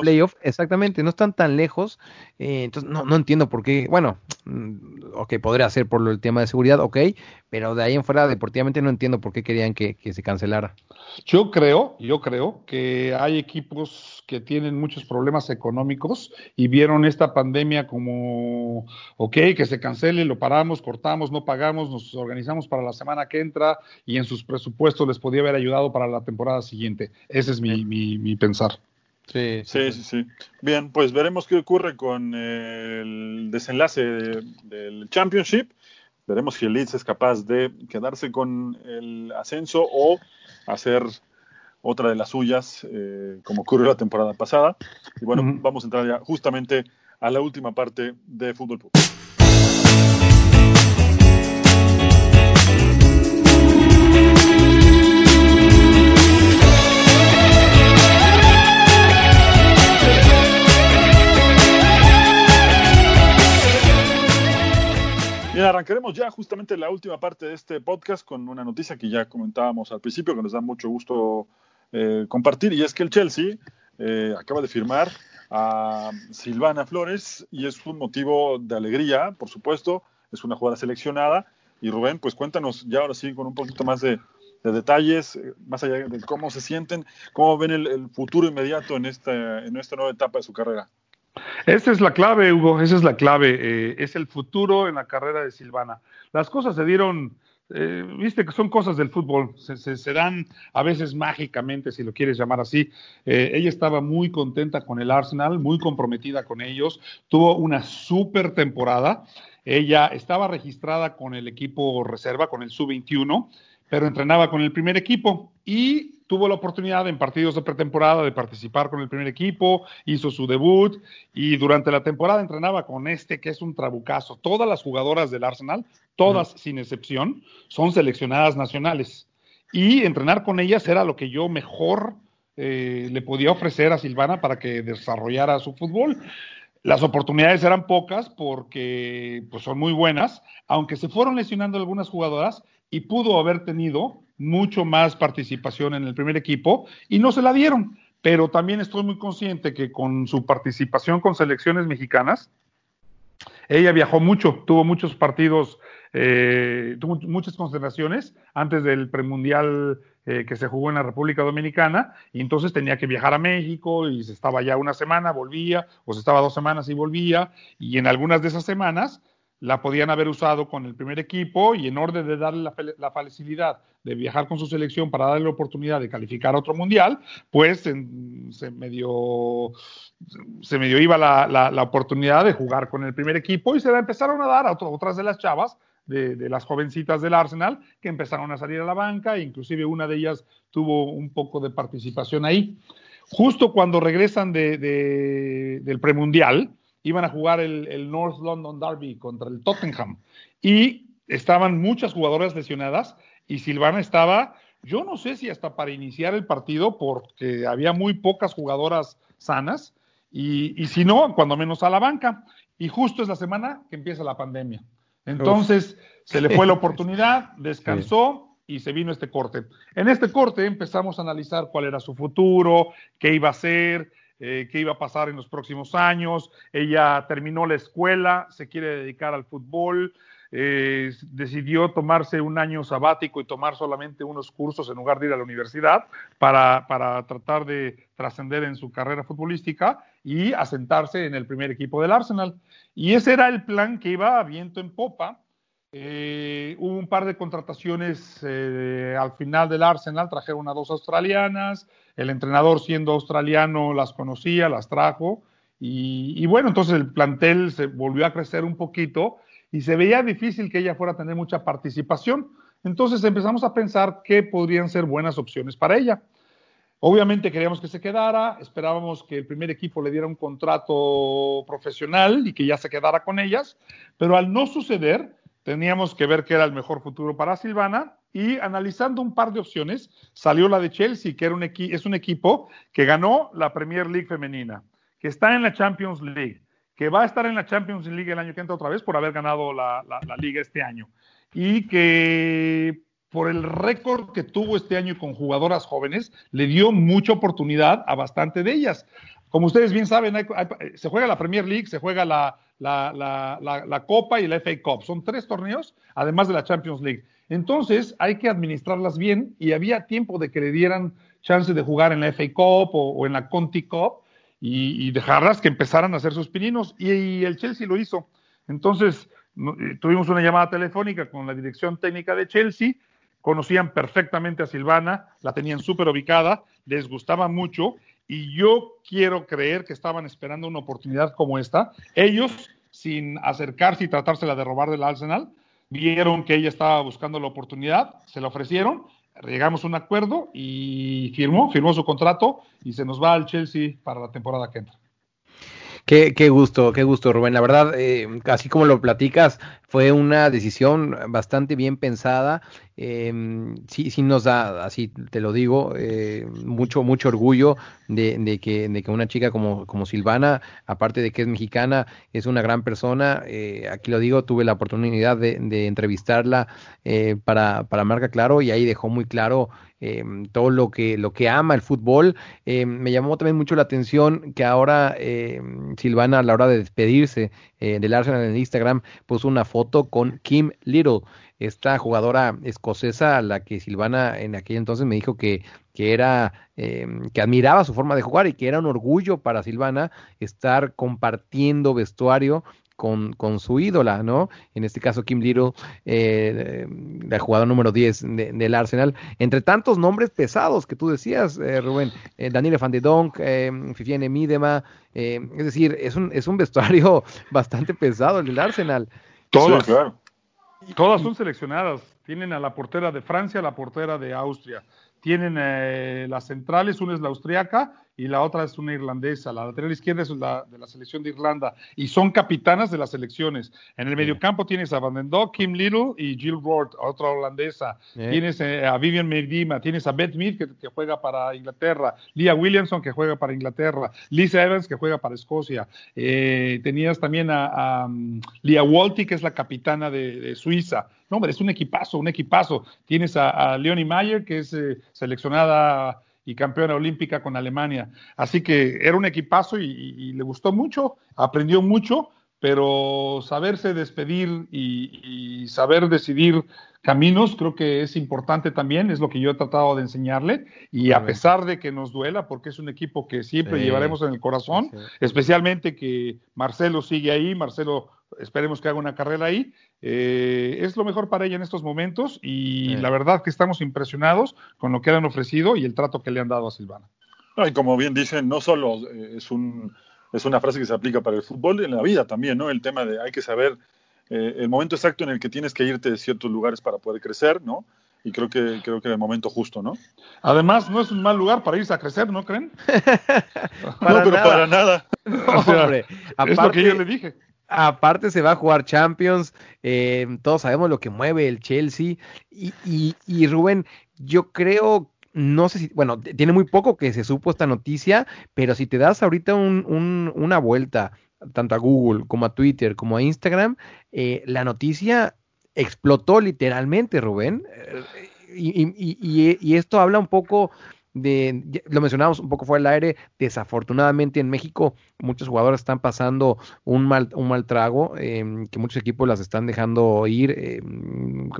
playoff, exactamente, no están tan lejos, eh, entonces no, no entiendo por qué, bueno, mm, ok, podría ser por el tema de seguridad, ok, pero de ahí en fuera deportivamente no entiendo por qué querían que, se cancelara. Yo creo, yo creo que hay equipos que tienen muchos problemas económicos y vieron esta pandemia como, ok, que se cancele, lo paramos, cortamos, no pagamos, nos organizamos para la semana que entra y en sus presupuestos les podía haber ayudado para la temporada siguiente. Ese es mi, mi, pensar. Sí sí, sí, sí, Bien, pues veremos qué ocurre con el desenlace del Championship Veremos si el Leeds es capaz de quedarse con el ascenso o hacer otra de las suyas, eh, como ocurrió la temporada pasada. Y bueno, vamos a entrar ya justamente a la última parte de Fútbol Arrancaremos ya justamente la última parte de este podcast con una noticia que ya comentábamos al principio, que nos da mucho gusto eh, compartir, y es que el Chelsea eh, acaba de firmar a Silvana Flores y es un motivo de alegría, por supuesto, es una jugada seleccionada. Y Rubén, pues cuéntanos ya ahora sí con un poquito más de, detalles, eh, más allá de cómo se sienten, cómo ven el, futuro inmediato en esta, en esta nueva etapa de su carrera. Esa es la clave, Hugo, esa es la clave. Eh, es el futuro en la carrera de Silvana. Las cosas se dieron, eh, viste que son cosas del fútbol, se, dan a veces mágicamente, si lo quieres llamar así. Eh, ella estaba muy contenta con el Arsenal, muy comprometida con ellos, tuvo una súper temporada. Ella estaba registrada con el equipo reserva, con el Sub-21, pero entrenaba con el primer equipo y tuvo la oportunidad en partidos de pretemporada de participar con el primer equipo, hizo su debut y durante la temporada entrenaba con este que es un trabucazo. Todas las jugadoras del Arsenal, todas sin excepción, son seleccionadas nacionales. Y entrenar con ellas era lo que yo mejor eh, le podía ofrecer a Silvana para que desarrollara su fútbol. Las oportunidades eran pocas porque pues, son muy buenas, aunque se fueron lesionando algunas jugadoras y pudo haber tenido mucho más participación en el primer equipo y no se la dieron. Pero también estoy muy consciente que con su participación con selecciones mexicanas, ella viajó mucho, tuvo muchos partidos, eh, tuvo muchas concentraciones antes del premundial eh, que se jugó en la República Dominicana, y entonces tenía que viajar a México y se estaba ya una semana, volvía, o se estaba dos semanas y volvía, y en algunas de esas semanas la podían haber usado con el primer equipo y en orden de darle la, facilidad de viajar con su selección para darle la oportunidad de calificar a otro mundial, pues se medio se iba la, oportunidad de jugar con el primer equipo y se la empezaron a dar a otras de las chavas, de, las jovencitas del Arsenal, que empezaron a salir a la banca, e inclusive una de ellas tuvo un poco de participación ahí. Justo cuando regresan del premundial, iban a jugar el, North London Derby contra el Tottenham y estaban muchas jugadoras lesionadas y Silvana estaba, yo no sé si hasta para iniciar el partido porque había muy pocas jugadoras sanas y, y si no, cuando menos a la banca. Y justo es la semana que empieza la pandemia. Entonces se le fue la oportunidad, descansó y se vino este corte. En este corte empezamos a analizar cuál era su futuro, qué iba a hacer, eh, qué iba a pasar en los próximos años. Ella terminó la escuela, se quiere dedicar al fútbol, eh, decidió tomarse un año sabático y tomar solamente unos cursos en lugar de ir a la universidad para, para tratar de trascender en su carrera futbolística y asentarse en el primer equipo del Arsenal. Y ese era el plan que iba a viento en popa. Eh, hubo un par de contrataciones al final del Arsenal, trajeron a dos australianas, el entrenador siendo australiano las conocía, las trajo y, bueno, entonces el plantel se volvió a crecer un poquito y se veía difícil que ella fuera a tener mucha participación. Entonces empezamos a pensar qué podrían ser buenas opciones para ella. Obviamente queríamos que se quedara, esperábamos que el primer equipo le diera un contrato profesional y que ya se quedara con ellas, pero al no suceder, teníamos que ver qué era el mejor futuro para Silvana y analizando un par de opciones, salió la de Chelsea, que era un es un equipo que ganó la Premier League femenina, que está en la Champions League, que va a estar en la Champions League el año que entra otra vez por haber ganado la, la liga este año, y que por el récord que tuvo este año con jugadoras jóvenes, le dio mucha oportunidad a bastante de ellas. Como ustedes bien saben, se juega la Premier League, se juega la, Copa y la FA Cup. Son tres torneos, además de la Champions League. Entonces hay que administrarlas bien y había tiempo de que le dieran chance de jugar en la FA Cup o, en la Conti Cup y, dejarlas que empezaran a hacer sus pininos. Y, el Chelsea lo hizo. Entonces eh, tuvimos una llamada telefónica con la dirección técnica de Chelsea, conocían perfectamente a Silvana, la tenían súper ubicada, les gustaba mucho y yo quiero creer que estaban esperando una oportunidad como esta. Ellos, sin acercarse y tratársela de robar del Arsenal, vieron que ella estaba buscando la oportunidad, se la ofrecieron, llegamos a un acuerdo y firmó, firmó su contrato y se nos va al Chelsea para la temporada que entra. Qué, gusto, qué gusto, Rubén. La verdad, eh, así como lo platicas, fue una decisión bastante bien pensada. Eh, sí, sí nos da, así te lo digo, eh, mucho, mucho orgullo de, de, que, de que una chica como, como Silvana, aparte de que es mexicana, es una gran persona. Eh, aquí lo digo, tuve la oportunidad de, de entrevistarla eh, para, para Marca Claro y ahí dejó muy claro eh, todo lo que, lo que ama el fútbol. Eh, me llamó también mucho la atención que ahora eh, Silvana a la hora de despedirse eh, del Arsenal en Instagram puso una foto con Kim Little, esta jugadora escocesa a la que Silvana en aquel entonces me dijo que, que era eh, que admiraba su forma de jugar y que era un orgullo para Silvana estar compartiendo vestuario con, con su ídola, ¿no? En este caso, Kim Little, eh, la jugadora número 10 de, del Arsenal. Entre tantos nombres pesados que tú decías, eh, Rubén, eh, Daniel Van de Donk, Fifiane Midema, eh, es decir, es un, es un vestuario bastante pesado el del Arsenal. Todas, sí, claro. Todas son seleccionadas. Tienen a la portera de Francia, a la portera de Austria. Tienen eh, las centrales, una es la austriaca y la otra es una irlandesa. La lateral izquierda es la de la selección de Irlanda y son capitanas de las selecciones. En el mediocampo tienes a Van den Dok, Kim Little y Jill Ward, otra holandesa. Tienes eh, a Vivian Medima, tienes a Beth Mead que, que, juega para Inglaterra, Leah Williamson que juega para Inglaterra, Lisa Evans que juega para Escocia. Eh, tenías también a, a um, Leah Walty que es la capitana de, de, Suiza. No, hombre, es un equipazo, un equipazo. Tienes a, a Leonie Mayer que es eh, seleccionada y campeona olímpica con Alemania. Así que era un equipazo y, y, y le gustó mucho, aprendió mucho, pero saberse despedir y, y, saber decidir caminos creo que es importante también, es lo que yo he tratado de enseñarle y a pesar de que nos duela, porque es un equipo que siempre sí. llevaremos en el corazón, sí. especialmente que Marcelo sigue ahí, Marcelo esperemos que haga una carrera ahí, eh, es lo mejor para ella en estos momentos y sí. la verdad que estamos impresionados con lo que le han ofrecido y el trato que le han dado a Silvana. y como bien dicen, no solo eh, es, un, es una frase que se aplica para el fútbol, en la vida también, ¿no? El tema de hay que saber eh, el momento exacto en el que tienes que irte de ciertos lugares para poder crecer, ¿no? Y creo que creo que era el momento justo, ¿no? Además, no es un mal lugar para irse a crecer, ¿no creen? no, pero nada. para nada. No, o sea, hombre, aparte, es lo que yo le dije. Aparte se va a jugar Champions, eh, todos sabemos lo que mueve el Chelsea y, y, Rubén, yo creo no sé si, bueno, tiene muy poco que se supo esta noticia, pero si te das ahorita un, un, una vuelta, tanto a Google como a Twitter como a Instagram, eh, la noticia explotó literalmente, Rubén. Y, y, y, y, esto habla un poco de, lo mencionamos un poco fuera del aire, desafortunadamente en México muchos jugadores están pasando un mal, un mal trago, eh, que muchos equipos las están dejando ir, eh,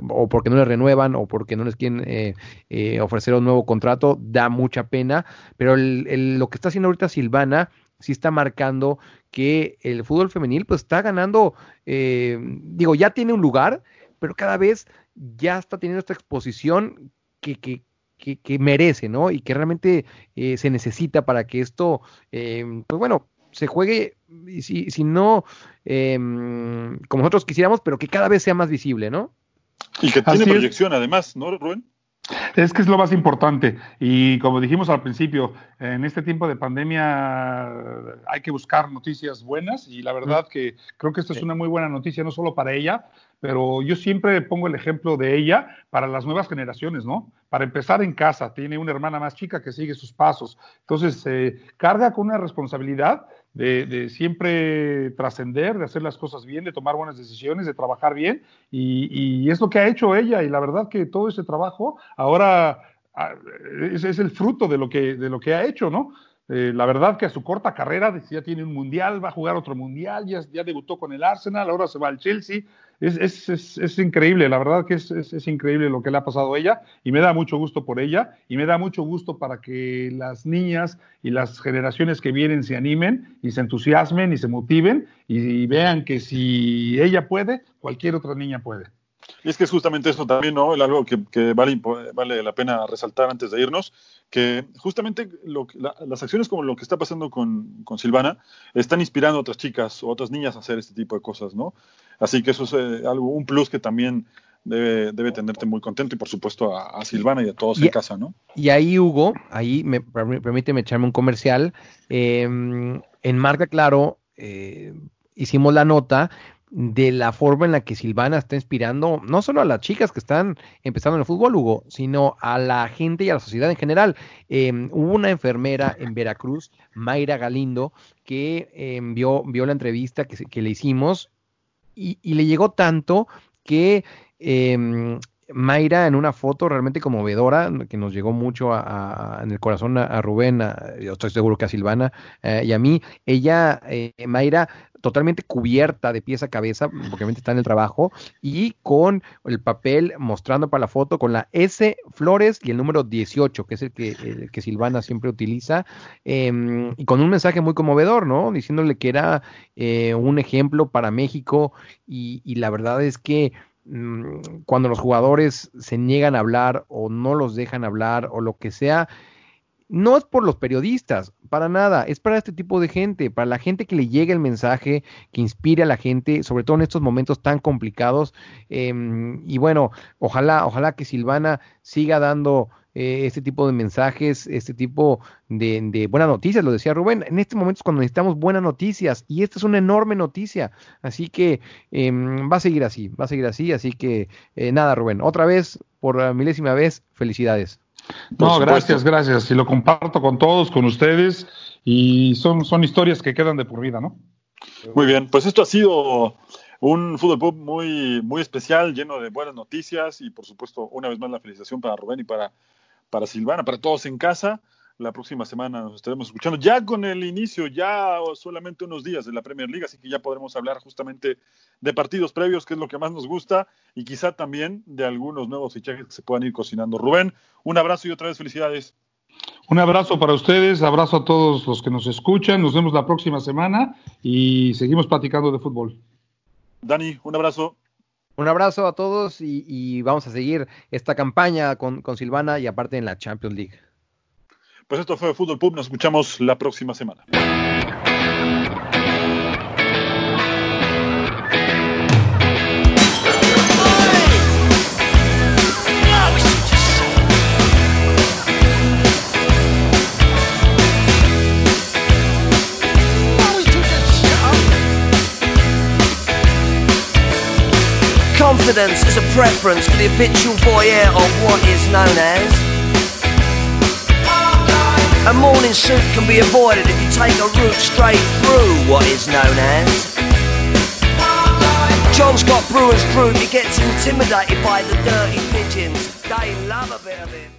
o porque no les renuevan, o porque no les quieren eh, eh ofrecer un nuevo contrato, da mucha pena, pero el, el, lo que está haciendo ahorita Silvana sí está marcando que el fútbol femenil pues está ganando, eh, digo, ya tiene un lugar, pero cada vez ya está teniendo esta exposición que, que, que, que merece, ¿no? Y que realmente eh, se necesita para que esto, eh, pues bueno, se juegue, y si, si no eh, como nosotros quisiéramos, pero que cada vez sea más visible, ¿no? Y que tiene Así proyección es. además, ¿no, Rubén? Es que es lo más importante. Y como dijimos al principio, en este tiempo de pandemia hay que buscar noticias buenas y la verdad que creo que esto es una muy buena noticia, no solo para ella, pero yo siempre pongo el ejemplo de ella para las nuevas generaciones, ¿no? Para empezar en casa, tiene una hermana más chica que sigue sus pasos. Entonces, eh, carga con una responsabilidad de, siempre trascender, de hacer las cosas bien, de tomar buenas decisiones, de trabajar bien, y, es lo que ha hecho ella, y la verdad que todo ese trabajo ahora ah, es, el fruto de lo que, de lo que ha hecho, ¿no? Eh, la verdad que a su corta carrera ya tiene un mundial, va a jugar otro mundial, ya debutó con el Arsenal, ahora se va al Chelsea. Es, es, es, es increíble, la verdad que es, increíble lo que le ha pasado a ella y me da mucho gusto por ella y me da mucho gusto para que las niñas y las generaciones que vienen se animen y se entusiasmen y se motiven y, y vean que si ella puede, cualquier otra niña puede. Y es que es justamente eso también, ¿no? Algo que, que vale, vale la pena resaltar antes de irnos, que justamente lo, las acciones como lo que está pasando con, con, Silvana están inspirando a otras chicas o otras niñas a hacer este tipo de cosas, ¿no? Así que eso es eh, algo, un plus que también debe, debe tenerte muy contento y por supuesto a, Silvana y a todos en casa, ¿no? Y ahí, Hugo, ahí me permíteme echarme un comercial. Em, en Marca Claro eh, hicimos la nota de la forma en la que Silvana está inspirando no solo a las chicas que están empezando en el fútbol, Hugo, sino a la gente y a la sociedad en general. Em, hubo una enfermera en Veracruz, Mayra Galindo, que em, vio, vio, la entrevista que, le hicimos y, le llegó tanto que em, Mayra en una foto realmente conmovedora que nos llegó mucho en el corazón a, Rubén, yo estoy seguro que a Silvana eh, y a mí. Ella, eh, Mayra, totalmente cubierta de pies a cabeza, obviamente está en el trabajo, y con el papel mostrando para la foto con la S Flores y el número 18, que es el que, Silvana siempre utiliza, em, y con un mensaje muy conmovedor, ¿no? Diciéndole que era eh, un ejemplo para México, y, la verdad es que cuando los jugadores se niegan a hablar o no los dejan hablar o lo que sea, no es por los periodistas, para nada, es para este tipo de gente, para la gente que le llegue el mensaje, que inspire a la gente, sobre todo en estos momentos tan complicados. Em, y bueno, ojalá, ojalá que Silvana siga dando eh, este tipo de mensajes, este tipo de, buenas noticias, lo decía Rubén, en este momento es cuando necesitamos buenas noticias y esta es una enorme noticia, así que em, va a seguir así, va a seguir así, así que eh, nada Rubén, otra vez, por milésima vez, felicidades. No, gracias, gracias. Y lo comparto con todos, con ustedes, y son, son historias que quedan de por vida, ¿no? Muy bien, pues esto ha sido un fútbol pop muy, muy especial, lleno de buenas noticias, y por supuesto, una vez más la felicitación para Rubén y para, para Silvana, para todos en casa. La próxima semana nos estaremos escuchando ya con el inicio, ya solamente unos días de la Premier League, así que ya podremos hablar justamente de partidos previos, que es lo que más nos gusta, y quizá también de algunos nuevos fichajes que se puedan ir cocinando. Rubén, un abrazo y otra vez felicidades. Un abrazo para ustedes, abrazo a todos los que nos escuchan, nos vemos la próxima semana y seguimos platicando de fútbol. Dani, un abrazo. Un abrazo a todos y, vamos a seguir esta campaña con, con Silvana y aparte en la Champions League. Pues esto fue Fútbol Pub, nos escuchamos la próxima semana. Confidence is a preference for the habitual voyeur of what is known as a morning suit can be avoided if you take a route straight through what is known as. John's got brewer's fruit, he gets intimidated by the dirty pigeons. They love a bit of it.